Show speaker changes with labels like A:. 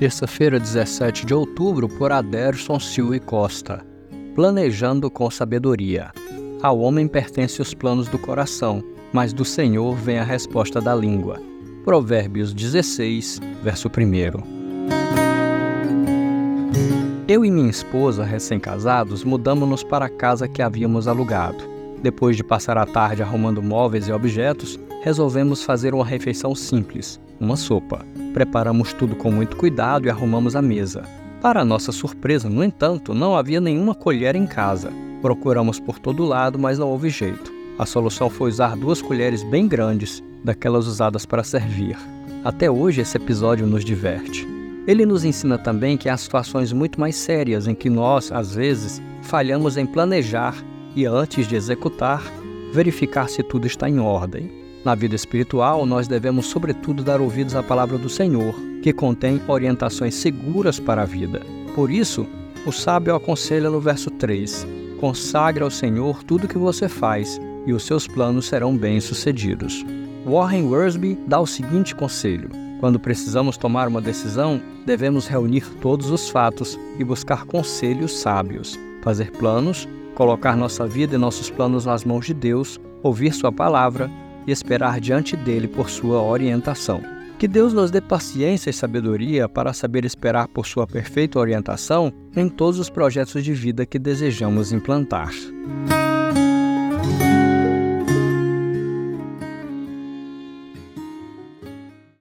A: Terça-feira, 17 de outubro, por Aderson Silva e Costa. Planejando com sabedoria. Ao homem pertence os planos do coração, mas do Senhor vem a resposta da língua. Provérbios 16, verso 1. Eu e minha esposa, recém-casados, mudamos-nos para a casa que havíamos alugado. Depois de passar a tarde arrumando móveis e objetos, resolvemos fazer uma refeição simples, uma sopa. Preparamos tudo com muito cuidado e arrumamos a mesa. Para nossa surpresa, no entanto, não havia nenhuma colher em casa. Procuramos por todo lado, mas não houve jeito. A solução foi usar duas colheres bem grandes, daquelas usadas para servir. Até hoje, esse episódio nos diverte. Ele nos ensina também que há situações muito mais sérias em que nós, às vezes, falhamos em planejar e, antes de executar, verificar se tudo está em ordem. Na vida espiritual, nós devemos, sobretudo, dar ouvidos à palavra do Senhor, que contém orientações seguras para a vida. Por isso, o sábio aconselha no verso 3: Consagre ao Senhor tudo o que você faz, e os seus planos serão bem-sucedidos. Warren Worsby dá o seguinte conselho: Quando precisamos tomar uma decisão, devemos reunir todos os fatos e buscar conselhos sábios, fazer planos, colocar nossa vida e nossos planos nas mãos de Deus, ouvir Sua palavra e esperar diante dele por sua orientação. Que Deus nos dê paciência e sabedoria para saber esperar por sua perfeita orientação em todos os projetos de vida que desejamos implantar.